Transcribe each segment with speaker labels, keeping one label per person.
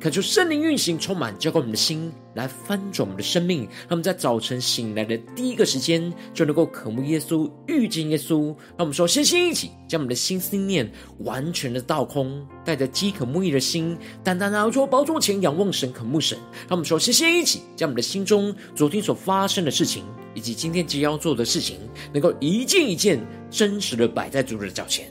Speaker 1: 恳求圣灵运行，充满浇灌我们的心，来翻转我们的生命。让我们在早晨醒来的第一个时间，就能够渴慕耶稣，遇见耶稣。让我们说，先先一起将我们的心思念完全的倒空，带着饥渴慕义的心，单单拿出宝座前仰望神，渴慕神。让我们说，先先一起将我们的心中昨天所发生的事情，以及今天即将要做的事情，能够一件一件真实的摆在主的脚前。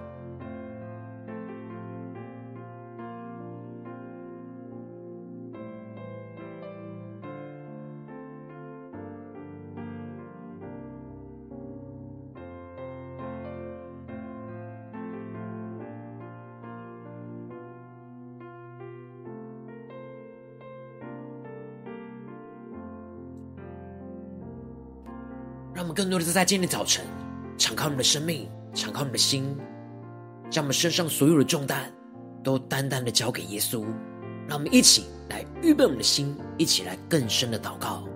Speaker 1: 让我们更多的是在今天早晨，敞开我们的生命，敞开我们的心，将我们身上所有的重担都单单的交给耶稣。让我们一起来预备我们的心，一起来更深的祷告。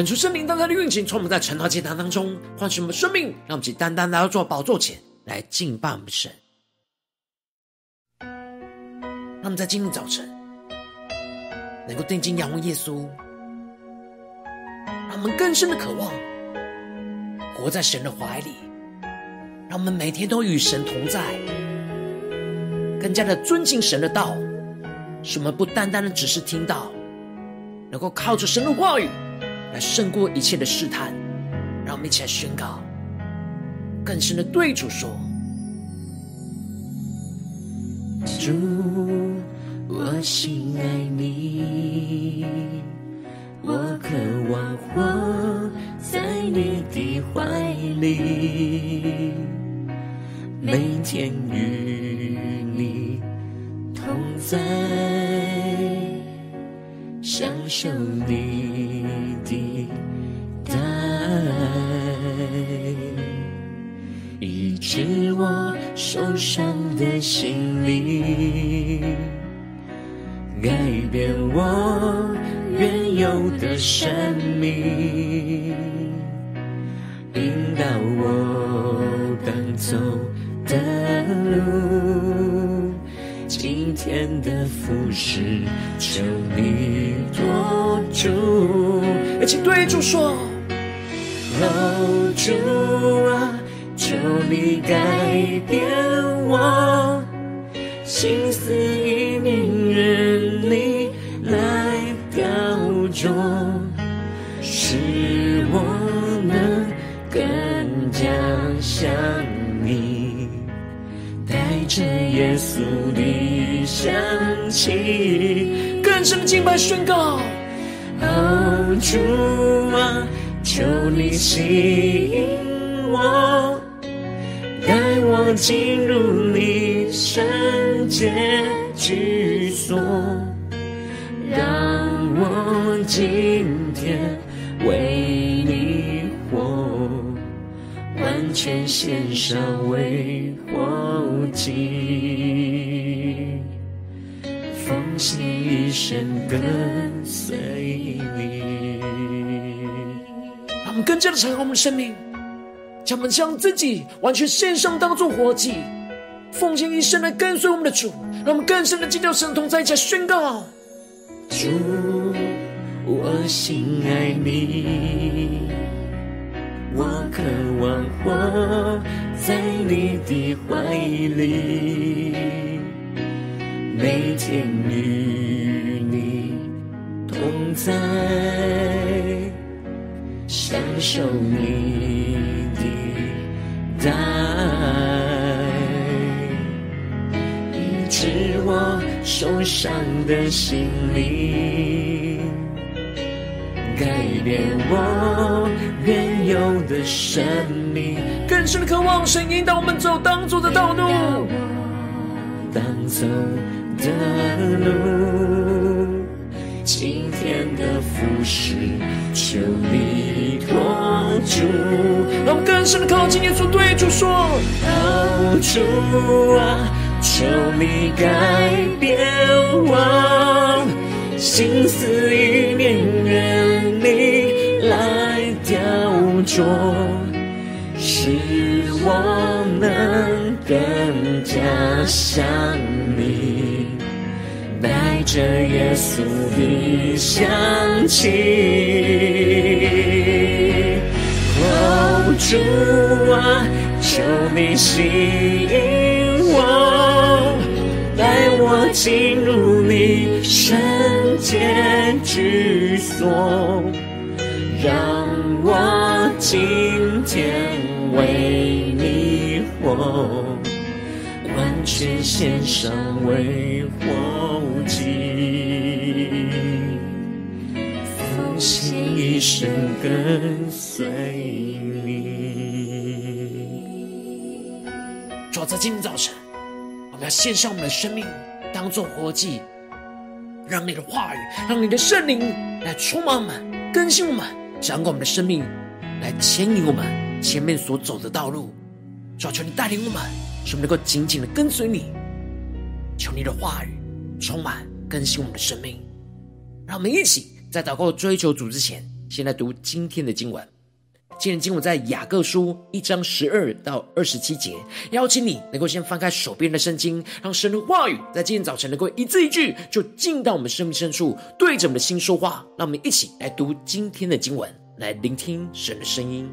Speaker 1: 恳求圣灵当单的运行，从我们在晨祷祭坛当中唤醒我们生命，让我们单单来到做宝座前来敬拜我们神。让我们在今天早晨能够定睛仰望耶稣，让我们更深的渴望活在神的怀里，让我们每天都与神同在，更加的尊敬神的道，使我们不单单的只是听到，能够靠着神的话语。来胜过一切的试探，让我们一起来宣告，更深的对主说：
Speaker 2: 主，我心爱你，我渴望活在你的怀里，每天与你同在，享受你伤的心灵，改变我原有的生命，引导我当走的路，今天的服饰，求你做主。
Speaker 1: 一起对主说：
Speaker 2: 哦，主啊，求你改变气，更
Speaker 1: 深的敬拜宣告。
Speaker 2: 哦，主啊，求你吸引我，带我进入你圣洁居所，让我今天为你活，完全献上为活祭，跟随你。
Speaker 1: 让我们更加的敞开我们生命，将我们将自己完全献上，当作活祭，奉献一生来跟随我们的主。让我们更深的进入神同在一起宣告：
Speaker 2: 主，我心爱你，我渴望活在你的怀里，每天与你在，享受你的爱，医治我受伤的心灵，改变我原有的生命，
Speaker 1: 更深的渴望神引导我们走当走的道路，
Speaker 2: 当走的路，今天的服饰，求你托住。
Speaker 1: 让我们更深的靠近耶稣，对主说：
Speaker 2: 哦，主啊，求你改变我，心思意念愿你来雕琢，使我能更加像，着耶稣的香气。哦，主啊，求你吸引我，带我进入你圣洁居所，让我今天为你活，先献上为活祭，奉献一生跟随你。
Speaker 1: 主，在今天早晨，我们要献上我们的生命，当做活祭，让你的话语，让你的圣灵来充满我们，更新我们，掌管我们的生命，来牵引我们前面所走的道路。主，求你带领我们，使我们能够紧紧的跟随你。求你的话语充满更新我们的生命。让我们一起在祷告追求主之前，先来读今天的经文。今天经文在雅各书一章十二到二十七节，邀请你能够先翻开手边的圣经，让神的话语在今天早晨能够一字一句就进到我们生命深处，对着我们的心说话。让我们一起来读今天的经文，来聆听神的声音。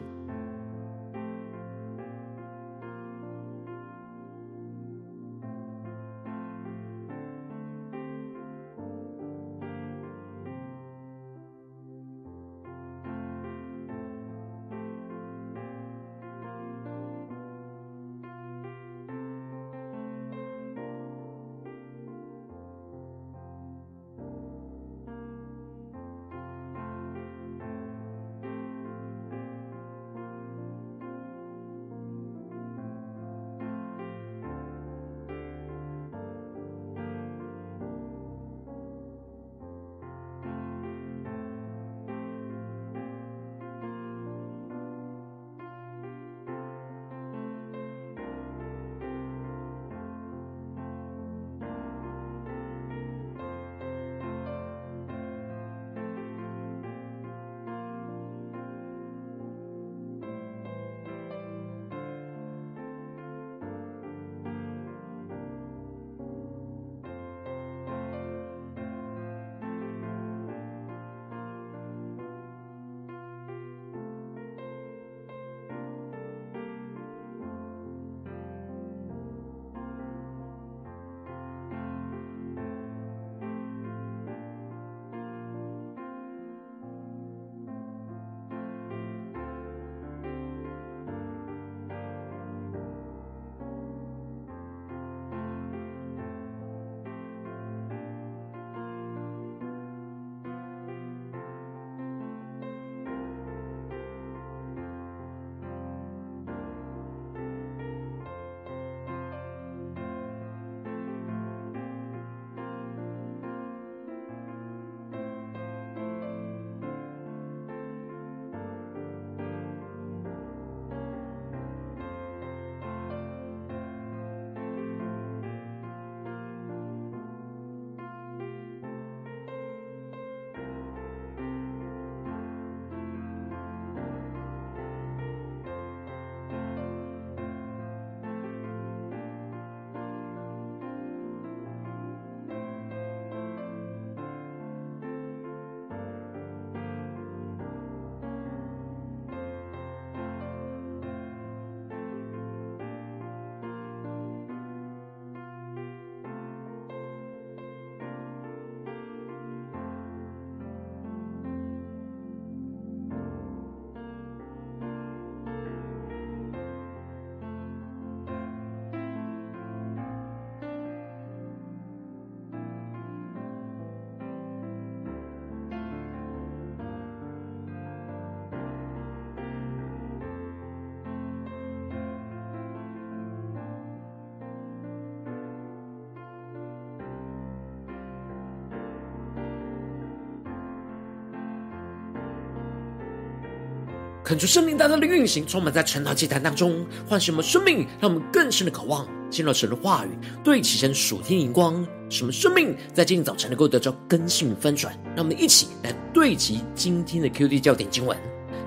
Speaker 1: 恳求圣灵大大的运行，充满在晨祷祭坛当中，唤醒我们生命，让我们更深的渴望进入神的话语，对齐神属天灵光，使我们生命在今天早晨能够得到更新翻转。让我们一起来对齐今天的 QD 焦点经文，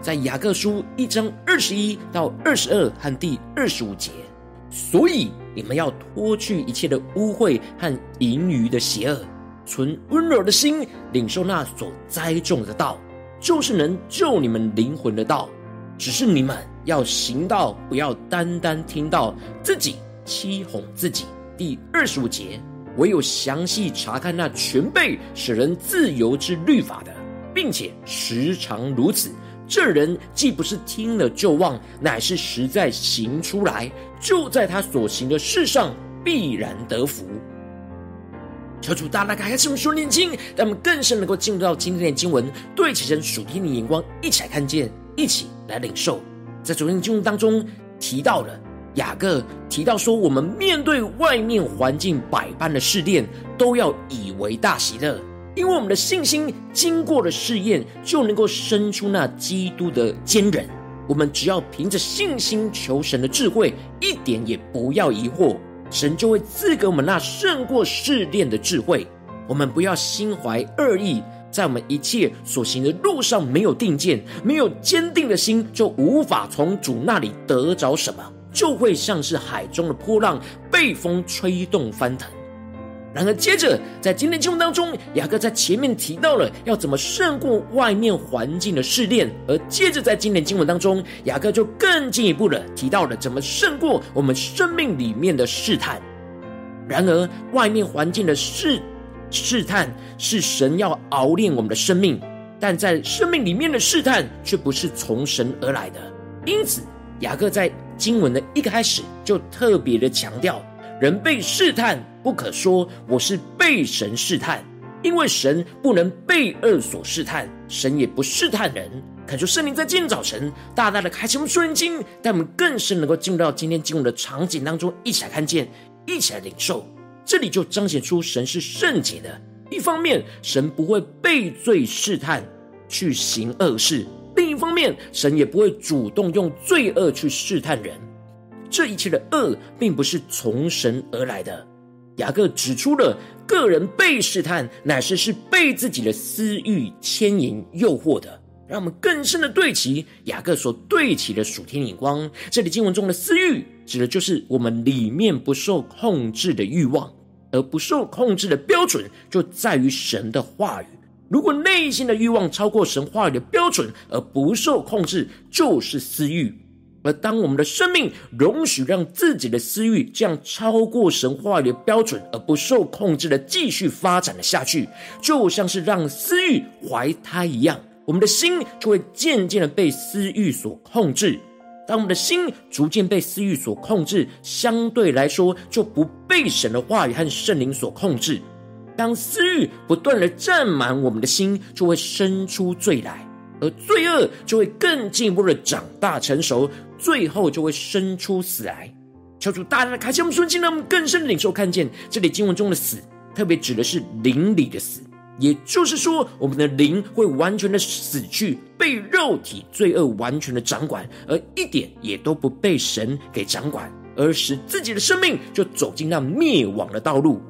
Speaker 1: 在雅各书一章二十一到二十二和第二十五节。所以你们要脱去一切的污秽和盈余的邪恶，存温柔的心，领受那所栽种的道。就是能救你们灵魂的道，只是你们要行道，不要单单听到自己欺哄自己。第二十五节，唯有详细查看那全备使人自由之律法的，并且时常如此，这人既不是听了就忘，乃是实在行出来，就在他所行的事上必然得福。求主大大开开我们属灵眼睛，让我们更深能够进入到今天的经文，对齐神属天的眼光，一起来看见，一起来领受。在昨天的经文当中提到了雅各提到说，我们面对外面环境百般的试炼，都要以为大喜乐，因为我们的信心经过了试验，就能够生出那基督的坚韧。我们只要凭着信心求神的智慧，一点也不要疑惑。神就会赐给我们那胜过试炼的智慧。我们不要心怀恶意，在我们一切所行的路上没有定见，没有坚定的心，就无法从主那里得着什么，就会像是海中的波浪，被风吹动翻腾。然而，接着在今天经文当中，雅各在前面提到了要怎么胜过外面环境的试炼，而接着在今天经文当中，雅各就更进一步的提到了怎么胜过我们生命里面的试探。然而，外面环境的试试探是神要熬炼我们的生命，但在生命里面的试探却不是从神而来的。因此，雅各在经文的一开始就特别的强调。人被试探，不可说我是被神试探，因为神不能被恶所试探，神也不试探人。恳求圣灵在今天早晨大大的开启我们属灵经，带我们更深能够进入到今天经文的场景当中，一起来看见，一起来领受。这里就彰显出神是圣洁的。一方面，神不会被罪试探去行恶事；另一方面，神也不会主动用罪恶去试探人。这一切的恶，并不是从神而来的。雅各指出了个人被试探，乃是是被自己的私欲牵引诱惑的。让我们更深的对齐雅各所对齐的属天眼光。这里经文中的私欲，指的就是我们里面不受控制的欲望，而不受控制的标准，就在于神的话语。如果内心的欲望超过神话语的标准，而不受控制，就是私欲。而当我们的生命容许让自己的私欲这样超过神话语的标准，而不受控制的继续发展了下去，就像是让私欲怀胎一样，我们的心就会渐渐的被私欲所控制。当我们的心逐渐被私欲所控制，相对来说就不被神的话语和圣灵所控制。当私欲不断的占满我们的心，就会生出罪来。而罪恶就会更进一步的长大成熟，最后就会生出死来。求主大大的开启我们属灵，让我们更深的领受看见这里经文中的死，特别指的是灵里的死，也就是说，我们的灵会完全的死去，被肉体罪恶完全的掌管，而一点也都不被神给掌管，而使自己的生命就走进那灭亡的道路。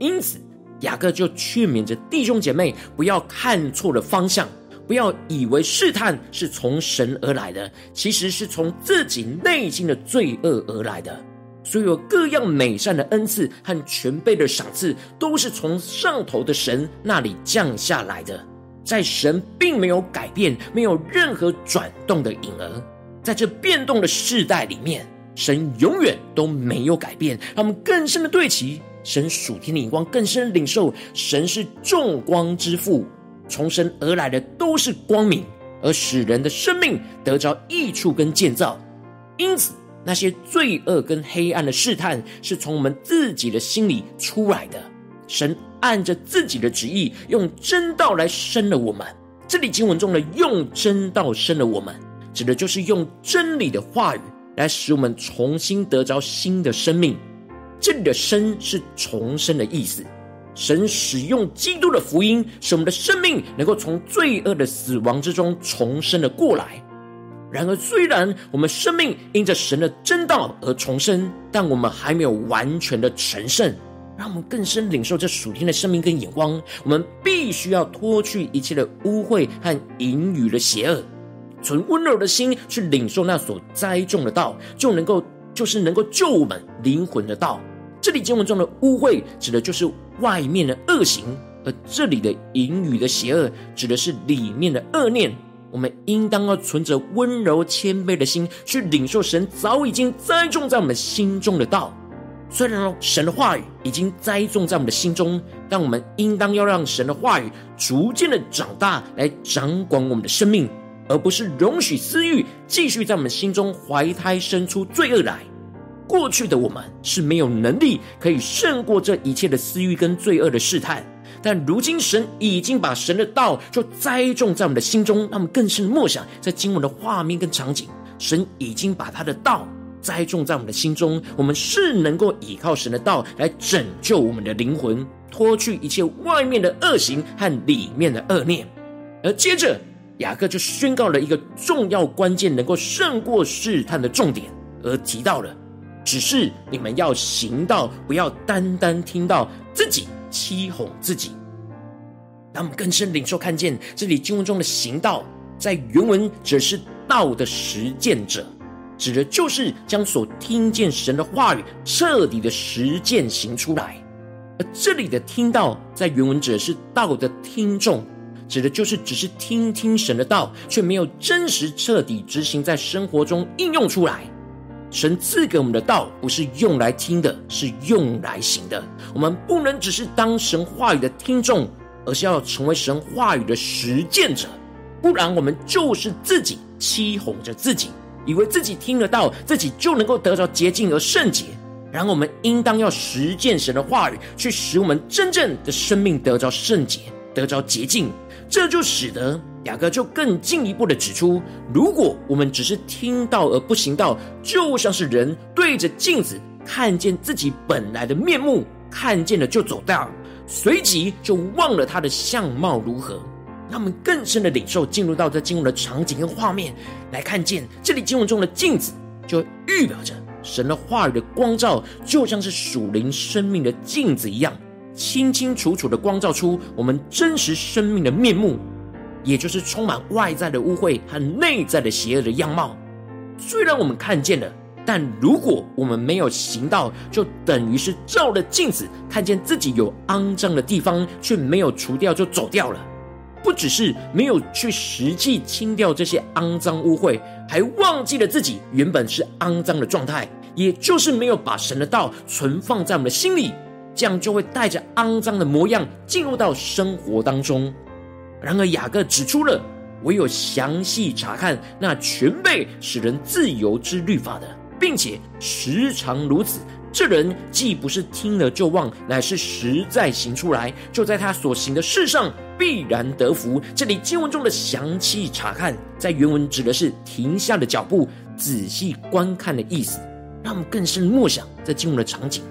Speaker 1: 因此，雅各就劝勉着弟兄姐妹，不要看错了方向。不要以为试探是从神而来的，其实是从自己内心的罪恶而来的。所有各样美善的恩赐和全备的赏赐，都是从上头的神那里降下来的。在神并没有改变，没有任何转动的影儿。在这变动的世代里面，神永远都没有改变。让我们更深的对齐神属天的眼光，更深的领受神是众光之父。重生而来的都是光明，而使人的生命得着益处跟建造。因此，那些罪恶跟黑暗的试探，是从我们自己的心里出来的。神按着自己的旨意，用真道来生了我们。这里经文中的“用真道生了我们”，指的就是用真理的话语来使我们重新得着新的生命。这里的“生”是重生的意思。神使用基督的福音，使我们的生命能够从罪恶的死亡之中重生了过来。然而，虽然我们生命因着神的真道而重生，但我们还没有完全的成圣。让我们更深领受这属天的生命跟眼光。我们必须要脱去一切的污秽和淫语的邪恶，存温柔的心去领受那所栽种的道，就能够就是能够救我们灵魂的道。这里经文中的污秽，指的就是外面的恶行；而这里的淫语的邪恶，指的是里面的恶念。我们应当要存着温柔谦卑的心，去领受神早已经栽种在我们心中的道。虽然神的话语已经栽种在我们的心中，但我们应当要让神的话语逐渐的长大，来掌管我们的生命，而不是容许私欲继续在我们心中怀胎生出罪恶来。过去的我们是没有能力可以胜过这一切的私欲跟罪恶的试探。但如今神已经把神的道就栽种在我们的心中，让我们更深默想在经文的画面跟场景。神已经把他的道栽种在我们的心中，我们是能够依靠神的道来拯救我们的灵魂，脱去一切外面的恶行和里面的恶念。而接着雅各就宣告了一个重要关键，能够胜过试探的重点，而提到了，只是你们要行道，不要单单听到自己。欺哄自己，让我们更深领受看见这里经文中的行道，在原文指的是道的实践者，指的就是将所听见神的话语彻底的实践行出来。而这里的听到，在原文指的是道的听众，指的就是只是听听神的道，却没有真实彻底执行在生活中应用出来。神赐给我们的道不是用来听的，是用来行的。我们不能只是当神话语的听众，而是要成为神话语的实践者。不然，我们就是自己欺哄着自己，以为自己听得到，自己就能够得着洁净而圣洁。然后，我们应当要实践神的话语，去使我们真正的生命得着圣洁，得着洁净。这就使得。雅各就更进一步的指出，如果我们只是听到而不行道，就像是人对着镜子看见自己本来的面目，看见了就走掉，随即就忘了他的相貌如何。他们更深的领受，进入到这经文的场景跟画面，来看见这里经文中的镜子，就预表着神的话语的光照，就像是属灵生命的镜子一样，清清楚楚的光照出我们真实生命的面目。也就是充满外在的污秽和内在的邪恶的样貌。虽然我们看见了，但如果我们没有行道，就等于是照了镜子，看见自己有肮脏的地方，却没有除掉就走掉了。不只是没有去实际清掉这些肮脏污秽，还忘记了自己原本是肮脏的状态，也就是没有把神的道存放在我们的心里，这样就会带着肮脏的模样进入到生活当中。然而，雅各指出了，唯有详细查看那全备使人自由之律法的，并且时常如此，这人既不是听了就忘，乃是实在行出来，就在他所行的事上必然得福。这里经文中的详细查看，在原文指的是停下的脚步，仔细观看的意思。让我们更深默想在经文的场景，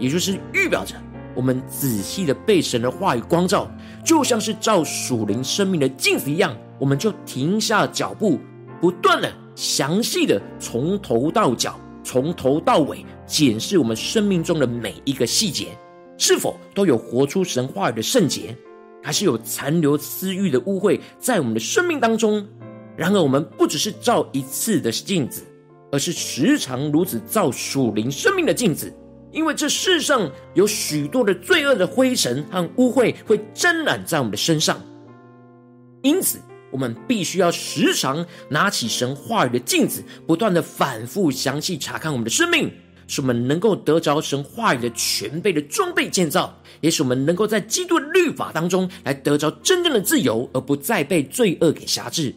Speaker 1: 也就是预表着。我们仔细的被神的话语光照，就像是照属灵生命的镜子一样，我们就停下脚步，不断的详细的从头到脚，从头到尾检视我们生命中的每一个细节，是否都有活出神话语的圣洁，还是有残留私欲的污秽在我们的生命当中？然而，我们不只是照一次的镜子，而是时常如此照属灵生命的镜子。因为这世上有许多的罪恶的灰尘和污秽会沾染在我们的身上，因此我们必须要时常拿起神话语的镜子，不断的反复详细查看我们的生命，使我们能够得着神话语的全备的装备建造，也使我们能够在基督的律法当中来得着真正的自由，而不再被罪恶给辖制。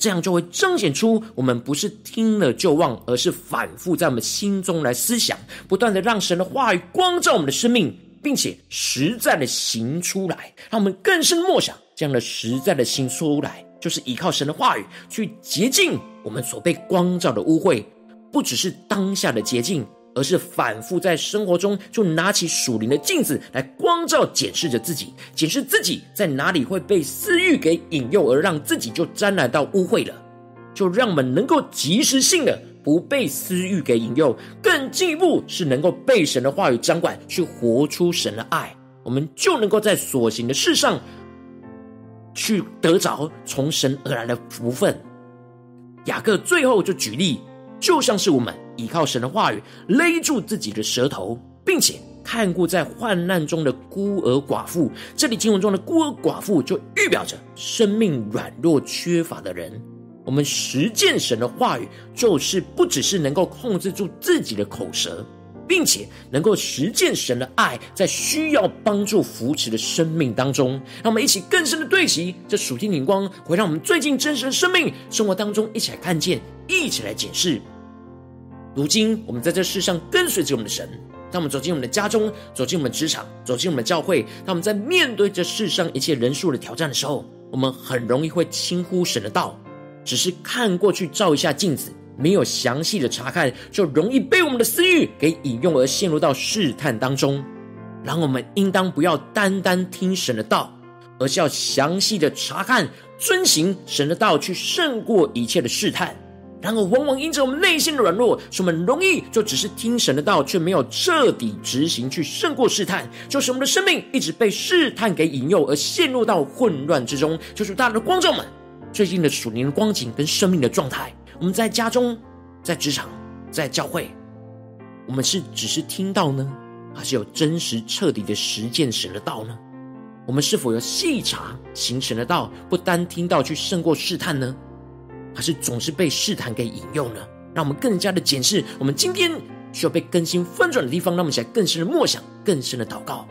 Speaker 1: 这样就会彰显出我们不是听了就忘，而是反复在我们心中来思想，不断的让神的话语光照我们的生命，并且实在的行出来，让我们更深默想这样的实在的行出来，就是依靠神的话语去洁净我们所被光照的污秽，不只是当下的洁净，而是反复在生活中就拿起属灵的镜子来光照检视着自己，检视自己在哪里会被私欲给引诱，而让自己就沾染到污秽了。就让我们能够及时性的不被私欲给引诱，更进一步是能够被神的话语掌管，去活出神的爱，我们就能够在所行的事上，去得着从神而来的福分。雅各最后就举例，就像是我们依靠神的话语勒住自己的舌头，并且看顾在患难中的孤儿寡妇。这里经文中的孤儿寡妇，就预表着生命软弱缺乏的人。我们实践神的话语，就是不只是能够控制住自己的口舌，并且能够实践神的爱，在需要帮助扶持的生命当中，让我们一起更深的对齐这属天灵光，会让我们最近真实的生命生活当中一起来看见，一起来检视。如今我们在这世上跟随着我们的神，当我们走进我们的家中，走进我们的职场，走进我们的教会，当我们在面对这世上一切人数的挑战的时候，我们很容易会轻忽神的道。只是看过去照一下镜子，没有详细的查看，就容易被我们的私欲给引诱而陷入到试探当中。然后我们应当不要单单听神的道，而是要详细的查看、遵行神的道，去胜过一切的试探。然而，往往因着我们内心的软弱，使我们容易就只是听神的道，却没有彻底执行去胜过试探，就使我们的生命一直被试探给引诱，而陷入到混乱之中。就是大家的光照们。最近的属灵的光景跟生命的状态，我们在家中、在职场、在教会，我们是只是听到呢，还是有真实彻底的实践神的道呢？我们是否有细查行神的道，不单听到去胜过试探呢？还是总是被试探给引诱呢？让我们更加的检视我们今天需要被更新翻转的地方，让我们起来更深的默想、更深的祷告。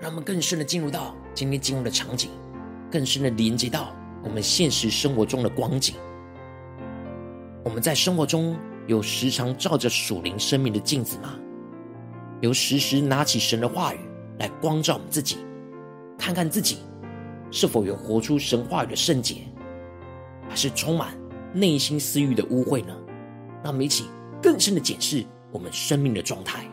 Speaker 1: 让我们更深的进入到今天进入的场景，更深的连接到我们现实生活中的光景。我们在生活中有时常照着属灵生命的镜子吗？有时时拿起神的话语来光照我们自己，看看自己是否有活出神话语的圣洁，还是充满内心私欲的污秽呢？让我们一起更深的检视我们生命的状态。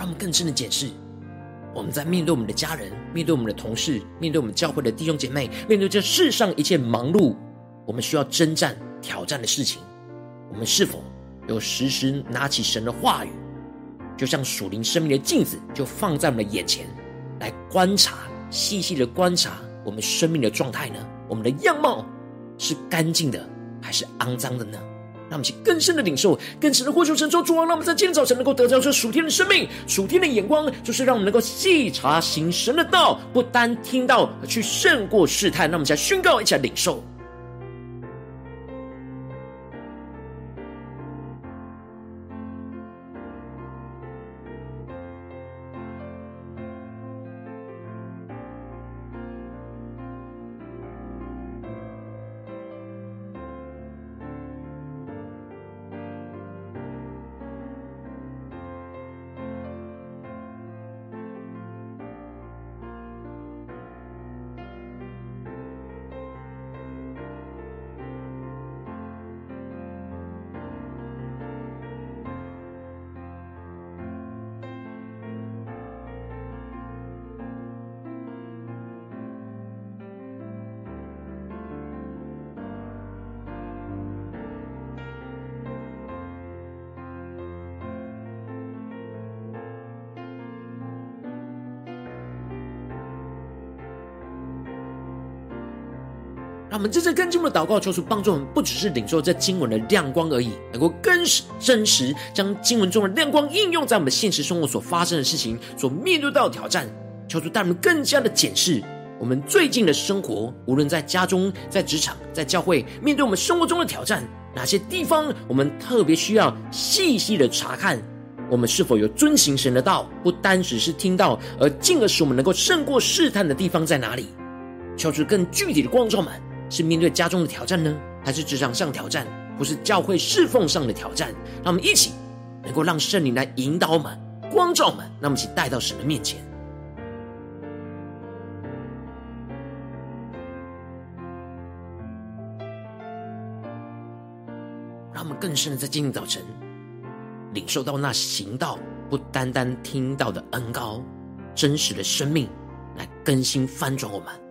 Speaker 1: 让我们更深的检视，我们在面对我们的家人、面对我们的同事、面对我们教会的弟兄姐妹、面对这世上一切忙碌，我们需要征战、挑战的事情，我们是否有时时拿起神的话语，就像属灵生命的镜子，就放在我们的眼前，来观察、细细的观察我们生命的状态呢？我们的样貌是干净的，还是肮脏的呢？让我们去更深的领受，更深的呼求神说：“主啊，让我们在今天早晨能够得到这属天的生命、属天的眼光，就是让我们能够细察行神的道，不单听到去胜过试探。”让我们一起来宣告，一起来领受。让我们真正更进一步的祷告，求主帮助我们，不只是领受这经文的亮光而已，能够更真实将经文中的亮光应用在我们现实生活所发生的事情、所面对到的挑战。求主带我们更加的检视我们最近的生活，无论在家中、在职场、在教会，面对我们生活中的挑战，哪些地方我们特别需要细细的查看，我们是否有遵行神的道？不单只是听到，而进而使我们能够胜过试探的地方在哪里？求出更具体的光照们，是面对家中的挑战呢，还是职场上挑战，或是教会侍奉上的挑战？让我们一起能够让圣灵来引导我们、光照我们，让我们一起带到神的面前。让我们更深的在今天早晨，领受到那行道不单单听到的恩膏，真实的生命来更新翻转我们。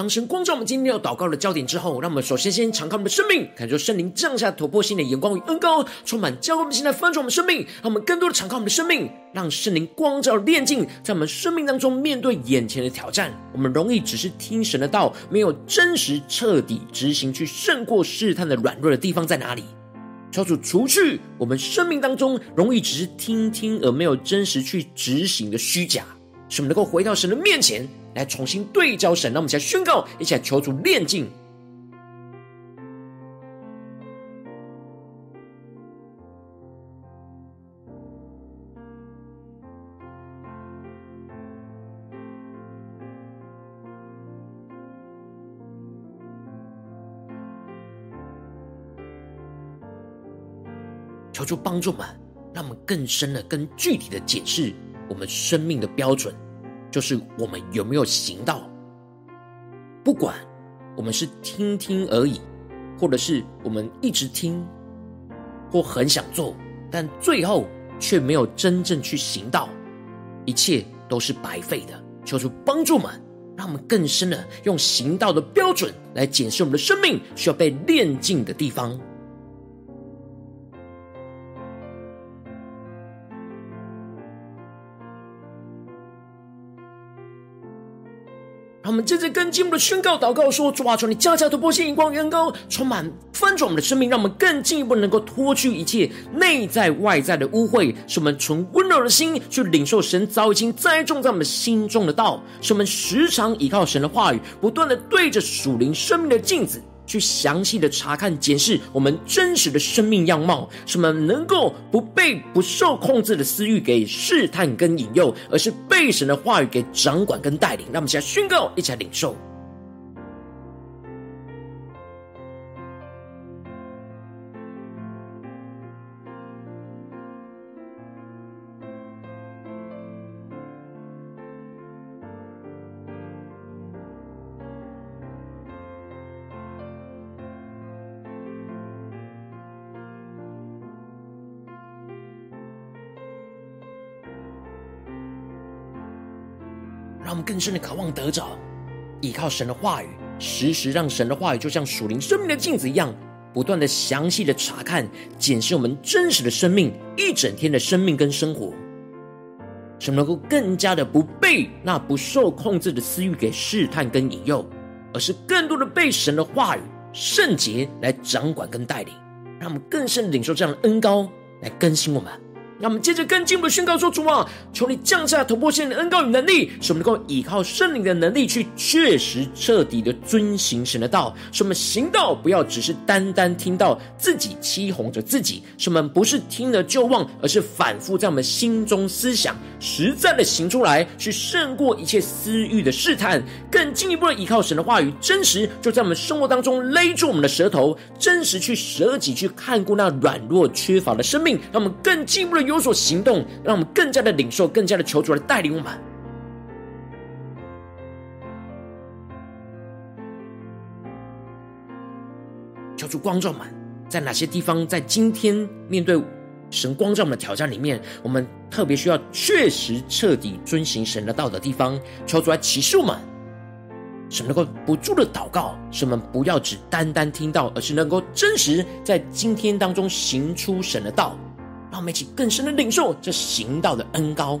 Speaker 1: 当神光照我们今天要祷告的焦点之后，让我们首先先敞开我们的生命，感受圣灵降下突破性的眼光与恩膏，充满教会我们现在翻转我们生命，让我们更多的敞开我们的生命，让圣灵光照炼净，在我们生命当中面对眼前的挑战，我们容易只是听神的道，没有真实彻底执行去胜过试探的软弱的地方在哪里？求主除去我们生命当中容易只是听听而没有真实去执行的虚假，使我们能够回到神的面前。来重新对焦神，让我们一起来宣告，一起来求主炼净。求主帮助我们，让我们更深的、更具体的解释我们生命的标准。就是我们有没有行道？不管我们是听听而已，或者是我们一直听，或很想做，但最后却没有真正去行道，一切都是白费的。求主帮助们，让我们更深的用行道的标准来检视我们的生命需要被炼净的地方。们接着跟进一步的宣告祷告说：主啊，求你降下突破性、荧光、远高，充满翻转我们的生命，让我们更进一步能够脱去一切内在外在的污秽，使我们存温柔的心去领受神早已经栽种在我们心中的道，使我们时常依靠神的话语，不断的对着属灵生命的镜子。去详细的查看、检视我们真实的生命样貌，什么能够不被不受控制的私欲给试探跟引诱，而是被神的话语给掌管跟带领。那我们现在宣告，一起来领受。让我们更深的渴望得着，依靠神的话语，时时让神的话语就像属灵生命的镜子一样，不断的详细的查看、检视我们真实的生命一整天的生命跟生活，使能够更加的不被那不受控制的私欲给试探跟引诱，而是更多的被神的话语圣洁来掌管跟带领，让我们更深的领受这样的恩膏来更新我们。让我们接着更进一步的宣告说：“主啊，求你降下突破性的恩膏与能力，使我们能够依靠圣灵的能力，去确实彻底的遵行神的道。使我们行道不要只是单单听到自己欺哄着自己，使我们不是听了就忘，而是反复在我们心中思想，实在的行出来，去胜过一切私欲的试探。更进一步的依靠神的话语，真实就在我们生活当中勒住我们的舌头，真实去舍己去看顾那软弱缺乏的生命。让我们更进一步的。”有所行动，让我们更加的领受，更加的求主来带领我们。求助观众们，在哪些地方，在今天面对神光照我们的挑战里面，我们特别需要确实彻底遵行神的道的地方，求主来启示我们，神能够不住的祷告，使我们不要只单单听到，而是能够真实在今天当中行出神的道。让我们一起更深的领受这行道的恩高。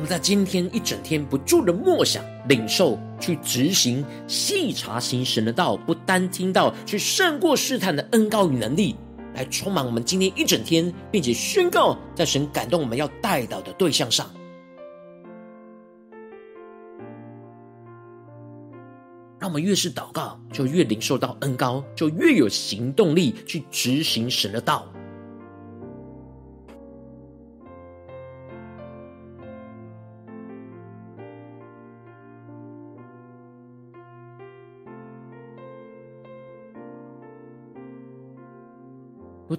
Speaker 1: 我们在今天一整天不住的默想、领受、去执行、细查行神的道，不单听到，去胜过试探的恩膏与能力，来充满我们今天一整天，并且宣告在神感动我们要带到的对象上。让我们越是祷告，就越领受到恩膏，就越有行动力去执行神的道。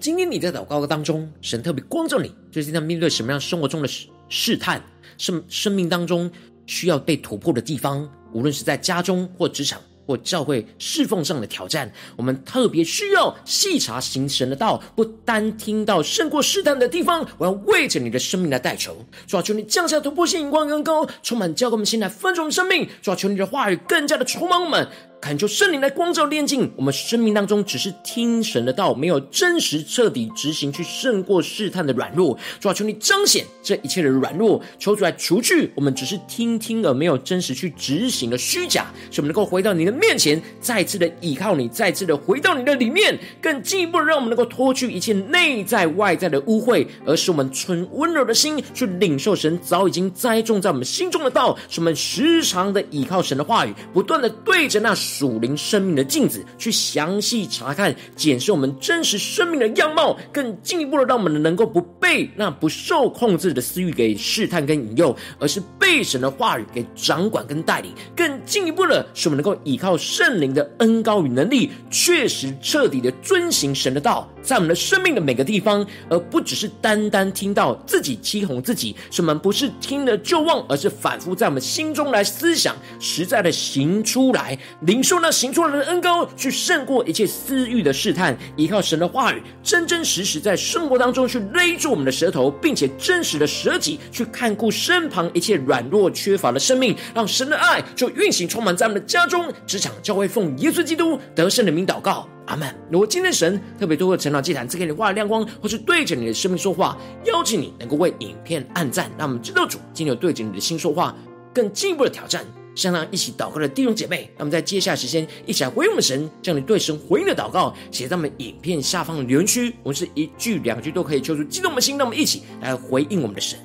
Speaker 1: 今天你在祷告当中，神特别光照你，最近在面对什么样生活中的试探，生生命当中需要被突破的地方，无论是在家中或职场或教会侍奉上的挑战，我们特别需要细查行神的道，不单听到胜过试探的地方，我要为着你的生命来代求，主啊，求你降下突破性眼光更高，充满教给我们心来分盛生命，主啊，求你的话语更加的充满我们。恳求圣灵来光照炼净我们生命当中，只是听神的道，没有真实彻底执行，去胜过试探的软弱。主啊，求你彰显这一切的软弱，求主来除去我们只是听听而没有真实去执行的虚假，使我们能够回到你的面前，再次的倚靠你，再次的回到你的里面，更进一步的让我们能够脱去一切内在外在的污秽，而使我们存温柔的心去领受神早已经栽种在我们心中的道，使我们时常的倚靠神的话语，不断的对着那。属灵生命的镜子，去详细查看、检视我们真实生命的样貌，更进一步的让我们能够不被那不受控制的私欲给试探跟引诱，而是被神的话语给掌管跟带领。更进一步的使我们能够依靠圣灵的恩膏与能力，确实彻底的遵行神的道，在我们的生命的每个地方，而不只是单单听到自己欺哄自己。使我们不是听了就忘，而是反复在我们心中来思想，实在的行出来灵。受那行出来的恩膏，去胜过一切私欲的试探，依靠神的话语，真真实实在生活当中去勒住我们的舌头，并且真实的舍己，去看顾身旁一切软弱缺乏的生命，让神的爱就运行充满在我们的家中、职场、教会，奉耶稣基督得胜的名祷告，阿门。如果今天神特别透过晨祷祭坛赐给你话的亮光，或是对着你的生命说话，邀请你能够为影片按赞，让我们知道主今天有对着你的心说话，更进一步的挑战。向那一起祷告的弟兄姐妹，那么在接下来时间，一起来回应我们神，将你对神回应的祷告写在我们影片下方的留言区。我们是一句两句都可以求出激动我们的心，那我们一起来回应我们的神。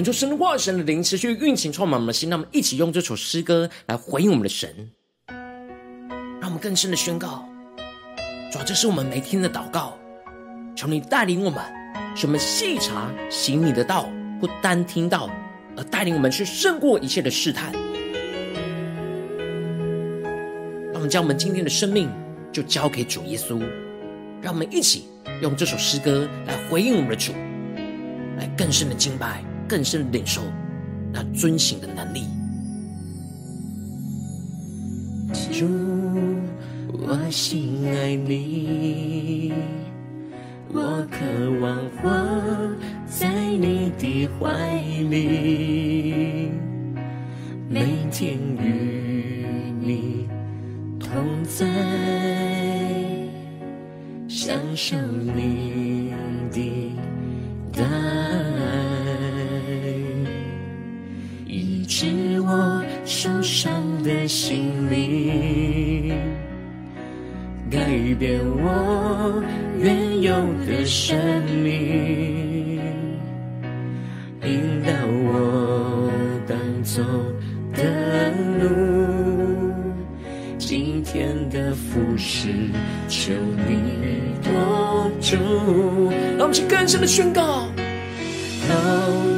Speaker 1: 恳求神的话、神的灵持续运行充满我们的心，让我们一起用这首诗歌来回应我们的神，让我们更深的宣告：主啊，这是我们每天的祷告。求你带领我们，使我们细察行你的道，不单听道，而带领我们去胜过一切的试探。让我们将我们今天的生命就交给主耶稣，让我们一起用这首诗歌来回应我们的主，来更深的敬拜。更深的领受那遵行的能力。
Speaker 2: 主，我心爱你，我渴望活在你的怀里，每天与你同在，享受你的的心灵，改变我原有的生命，引导我当走的路。今天的服事，求你多主。
Speaker 1: 让我们去更深的宣告，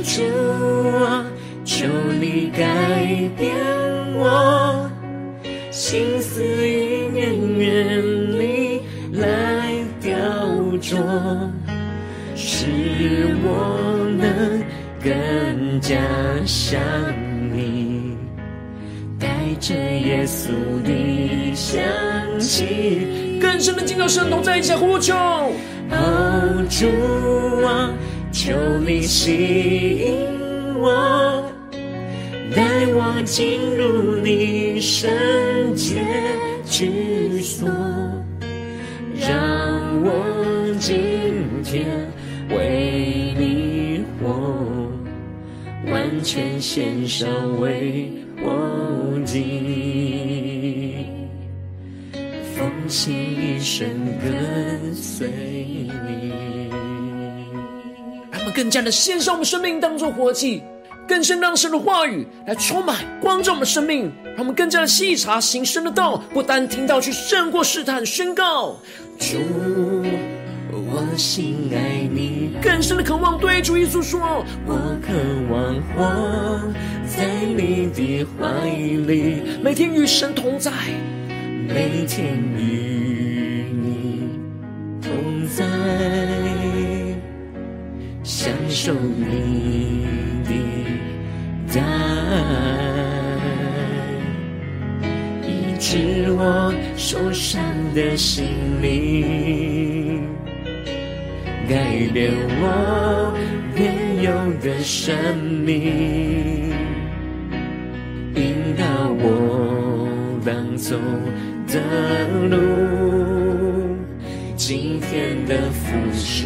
Speaker 2: 主啊。求你改变我心思意念，愿你来雕琢，使我能更加想你，带着耶稣的香气，
Speaker 1: 更深的敬拜圣同在一起呼求。
Speaker 2: 哦，主啊，求你吸引我。带我进入你圣洁居所，让我今天为你活，完全献上为我的，奉献一生跟随你。
Speaker 1: 让我们更加的献上我们生命当作活祭。更深让神的话语来充满光照我们生命，让我们更加的细察行神的道，不单听到去胜过试探，宣告
Speaker 2: 主，我心爱你，
Speaker 1: 更深的渴望对主耶稣说，
Speaker 2: 我渴望活在你的怀里，
Speaker 1: 每天与神同在，
Speaker 2: 每天与你同在，享受你。在医治我受伤的心灵，改变我原有的生命，引导我当走的路，今天的服事，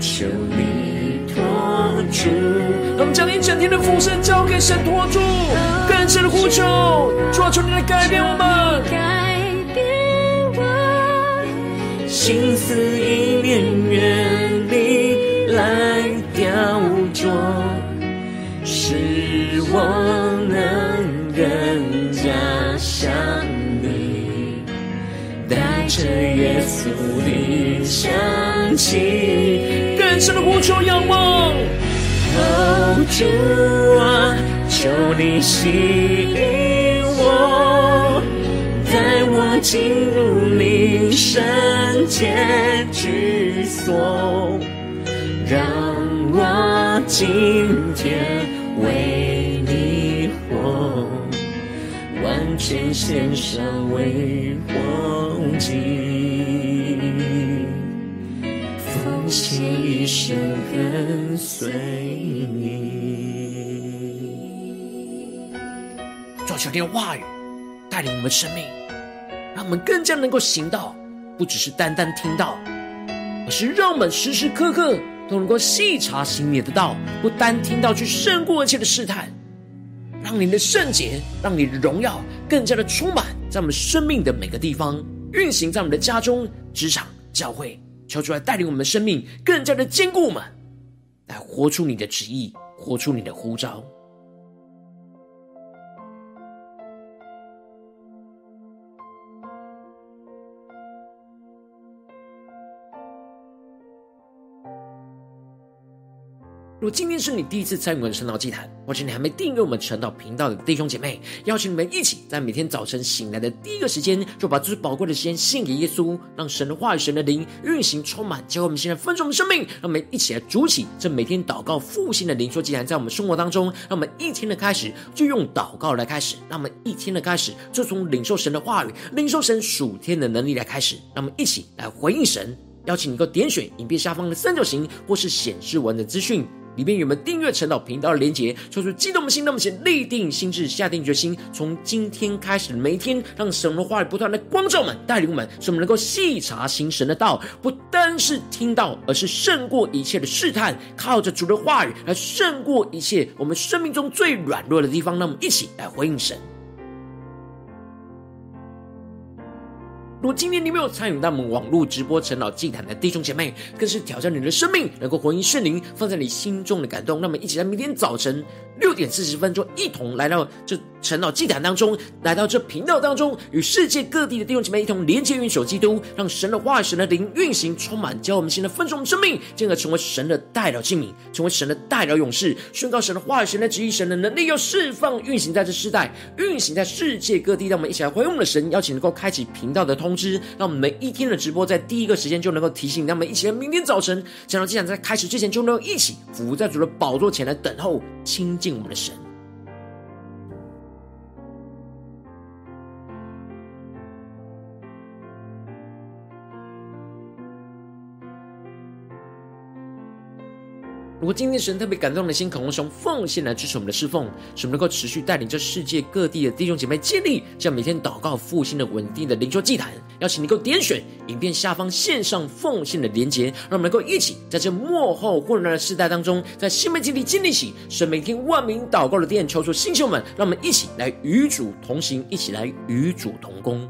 Speaker 2: 求你托住。
Speaker 1: 我们将一整天的服事交给神托住，更深的呼求，主啊，求你来改变我们，
Speaker 2: 改变我心思意念，愿你来雕琢，使我能更加像你，带着耶稣的香气，
Speaker 1: 更深的呼求，仰望。
Speaker 2: 哦，主啊，求你吸引我，带我进入你圣洁居所，让我今天为你活，完全献上为活祭。献一生跟随你。
Speaker 1: 主，求你的话语带领我们生命，让我们更加能够行道，不只是单单听到，而是让我们时时刻刻都能够细察行你的道，不单听到去胜过一切的试探，让你的圣洁，让你的荣耀更加的充满在我们生命的每个地方，运行在我们的家中、职场、教会。求主来带领我们的生命更加的坚固我们，来活出你的旨意，活出你的呼召。如果今天是你第一次参与我们的晨祷祭坛，或者你还没订阅我们晨祷频道的弟兄姐妹，邀请你们一起在每天早晨醒来的第一个时间，就把最宝贵的时间献给耶稣，让神的话语、神的灵运行充满，教会我们现在分盛我们生命。让我们一起来筑起这每天祷告复兴的灵修祭坛，在我们生活当中，让我们一天的开始就用祷告来开始，让我们一天的开始就从领受神的话语、领受神属天的能力来开始，让我们一起来回应神。邀请你够点选影片下方的三角形，或是显示文的资讯。里面有没有订阅陈祷频道的连结？说出激动的心，那么先立定心志，下定决心，从今天开始每一天，让神的话语不断的光照我们，带领我们，使我们能够细察行神的道，不单是听到，而是胜过一切的试探，靠着主的话语来胜过一切我们生命中最软弱的地方。那么，一起来回应神。如今天你没有参与到我们网络直播晨祷祭坛的弟兄姐妹，更是挑战你的生命，能够回应圣灵放在你心中的感动。那么，一起在明天早晨六点四十分，就一同来到这晨祷祭坛当中，来到这频道当中，与世界各地的弟兄姐妹一同连接、运手基督，让神的话语、神的灵运行充满，教我们现在分盛我们生命，进而成为神的代表器皿，成为神的代表勇士，宣告神的话语、神的旨意、神的能力，要释放、运行在这世代，运行在世界各地。让我们一起来回应我们的神，邀请能够开启频道的通。通知，让我们每一天的直播在第一个时间就能够提醒，让我们一起在明天早晨，想要既然在开始之前就能够一起伏在主的宝座前来等候亲近我们的神。如果今天神特别感动的心，渴望从奉献来支持我们的侍奉，使我们能够持续带领这世界各地的弟兄姐妹建立这样每天祷告复兴的稳定的灵修祭坛。邀请你能够点选影片下方线上奉献的连结，让我们能够一起在这幕后混乱的时代当中，在新媒体里建立起神每天万名祷告的殿。求主星球们，让我们一起来与主同行，一起来与主同工。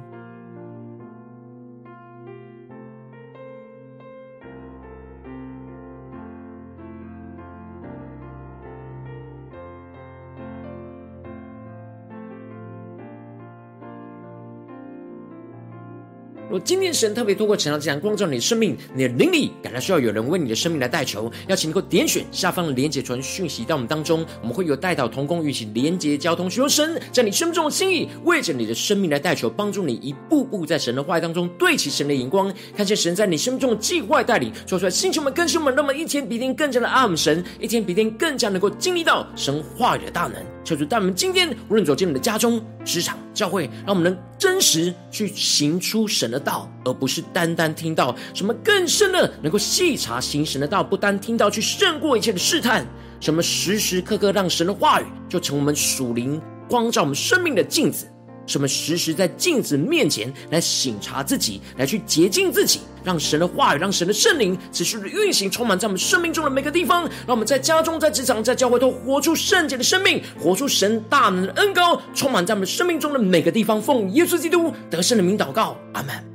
Speaker 1: 今天神特别透过晨祷祭坛光照你的生命，你的灵里感到需要有人为你的生命来代求，邀请你能够点选下方的连结传讯息到我们当中，我们会有代祷同工，与其连结交通，寻求神在你生命中的心意，为着你的生命来代求，帮助你一步步在神的话语当中对齐神的眼光，看见神在你生命中的计划带领，说出来星球们更新我们，那么一天比一天更加的爱我们神，一天比一天更加能够经历到神话语的大能。求主带我们今天无论走进你的家中、职场、教会，让我们能真实去行出神的道，而不是单单听到什么更深的，能够细察行神的道，不单听到去胜过一切的试探，什么时时刻刻让神的话语就成我们属灵光照我们生命的镜子。什么时时在镜子面前来省察自己，来去洁净自己，让神的话语，让神的圣灵持续的运行，充满在我们生命中的每个地方。让我们在家中、在职场、在教会都活出圣洁的生命，活出神大能的恩膏，充满在我们生命中的每个地方。奉耶稣基督得胜的名祷告，阿门。